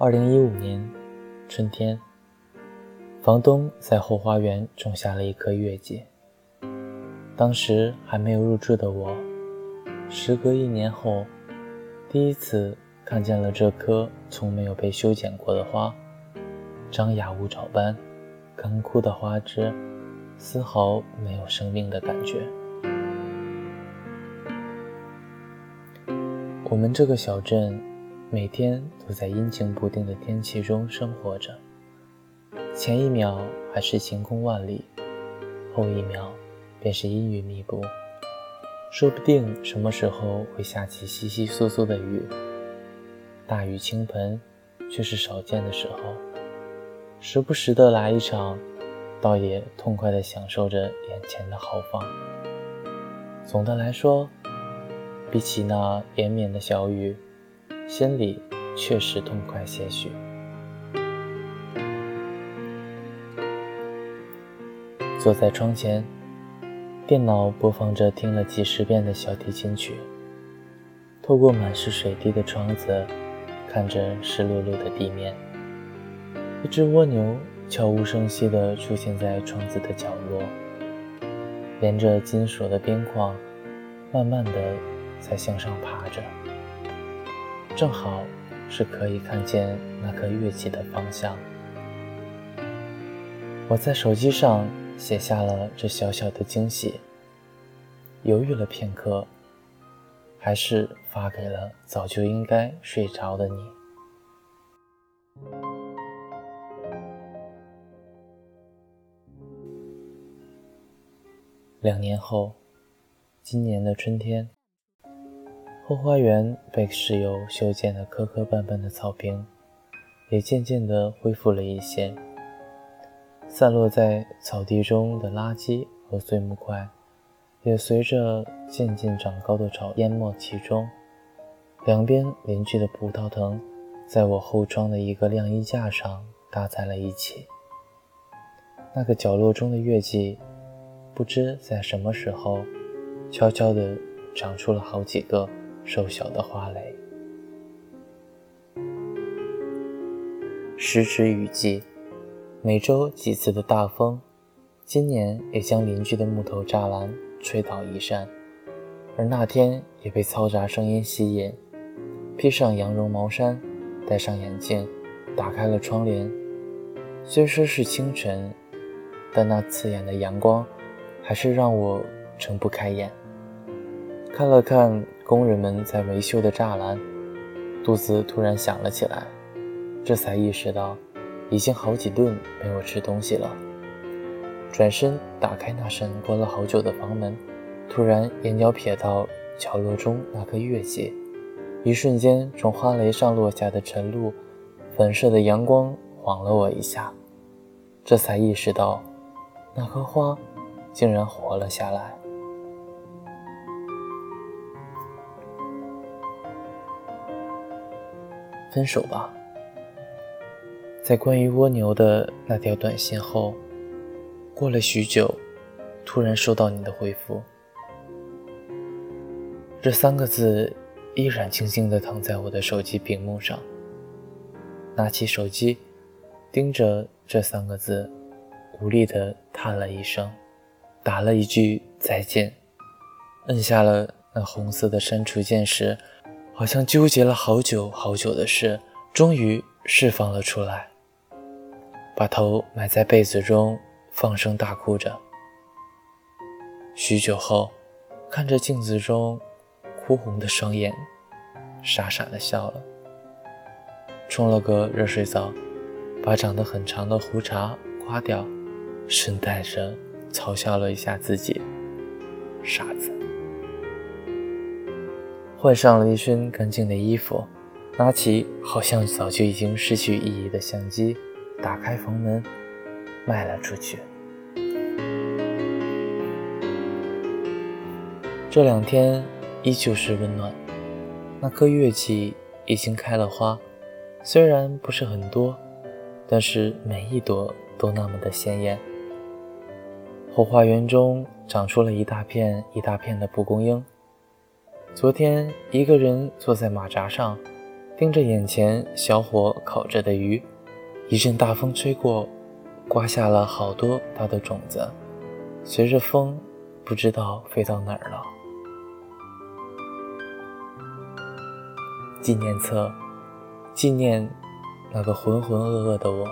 二零一五年春天，房东在后花园种下了一棵月季。当时还没有入住的我，时隔一年后，第一次看见了这棵从没有被修剪过的花，张牙舞爪般，干枯的花枝，丝毫没有生命的感觉。我们这个小镇。每天都在阴晴不定的天气中生活着，前一秒还是晴空万里，后一秒便是阴雨密布，说不定什么时候会下起稀稀疏疏的雨。大雨倾盆，却是少见的时候，时不时的来一场，倒也痛快地享受着眼前的豪放。总的来说，比起那连绵的小雨。心里确实痛快些许。坐在窗前，电脑播放着听了几十遍的小提琴曲。透过满是水滴的窗子，看着湿漉漉的地面。一只蜗牛悄无声息地出现在窗子的角落，沿着金属的边框，慢慢地在向上爬着。正好是可以看见那颗乐器的方向。我在手机上写下了这小小的惊喜，犹豫了片刻，还是发给了早就应该睡着的你。两年后，今年的春天。后花园被室友修建的磕磕绊绊的草坪，也渐渐地恢复了一些。散落在草地中的垃圾和碎木块，也随着渐渐长高的草淹没其中。两边邻居的葡萄藤，在我后窗的一个晾衣架上搭在了一起。那个角落中的月季，不知在什么时候，悄悄地长出了好几个。瘦小的花蕾。时值雨季，每周几次的大风，今年也将邻居的木头栅栏吹倒一扇，而那天也被嘈杂声音吸引，披上羊绒毛衫，戴上眼镜，打开了窗帘。虽说是清晨，但那刺眼的阳光，还是让我睁不开眼。看了看。工人们在维修的栅栏，肚子突然响了起来，这才意识到已经好几顿没有吃东西了。转身打开那扇关了好久的房门，突然眼角瞥到角落中那颗月季，一瞬间从花蕾上落下的晨露，粉射的阳光晃了我一下，这才意识到那棵花竟然活了下来。分手吧。在关于蜗牛的那条短信后，过了许久，突然收到你的回复。这三个字依然静静地躺在我的手机屏幕上。拿起手机，盯着这三个字，无力地叹了一声，打了一句再见，摁下了那红色的删除键时。好像纠结了好久好久的事，终于释放了出来，把头埋在被子中，放声大哭着。许久后，看着镜子中哭红的双眼，傻傻的笑了，冲了个热水澡，把长得很长的胡茬刮掉，顺带着嘲笑了一下自己，傻子。换上了一身干净的衣服，拿起好像早就已经失去意义的相机，打开房门，迈了出去。这两天依旧是温暖，那棵月季已经开了花，虽然不是很多，但是每一朵都那么的鲜艳。后花园中长出了一大片一大片的蒲公英。昨天一个人坐在马扎上，盯着眼前小火烤着的鱼，一阵大风吹过，刮下了好多它的种子，随着风，不知道飞到哪儿了。纪念册，纪念那个浑浑噩噩的我。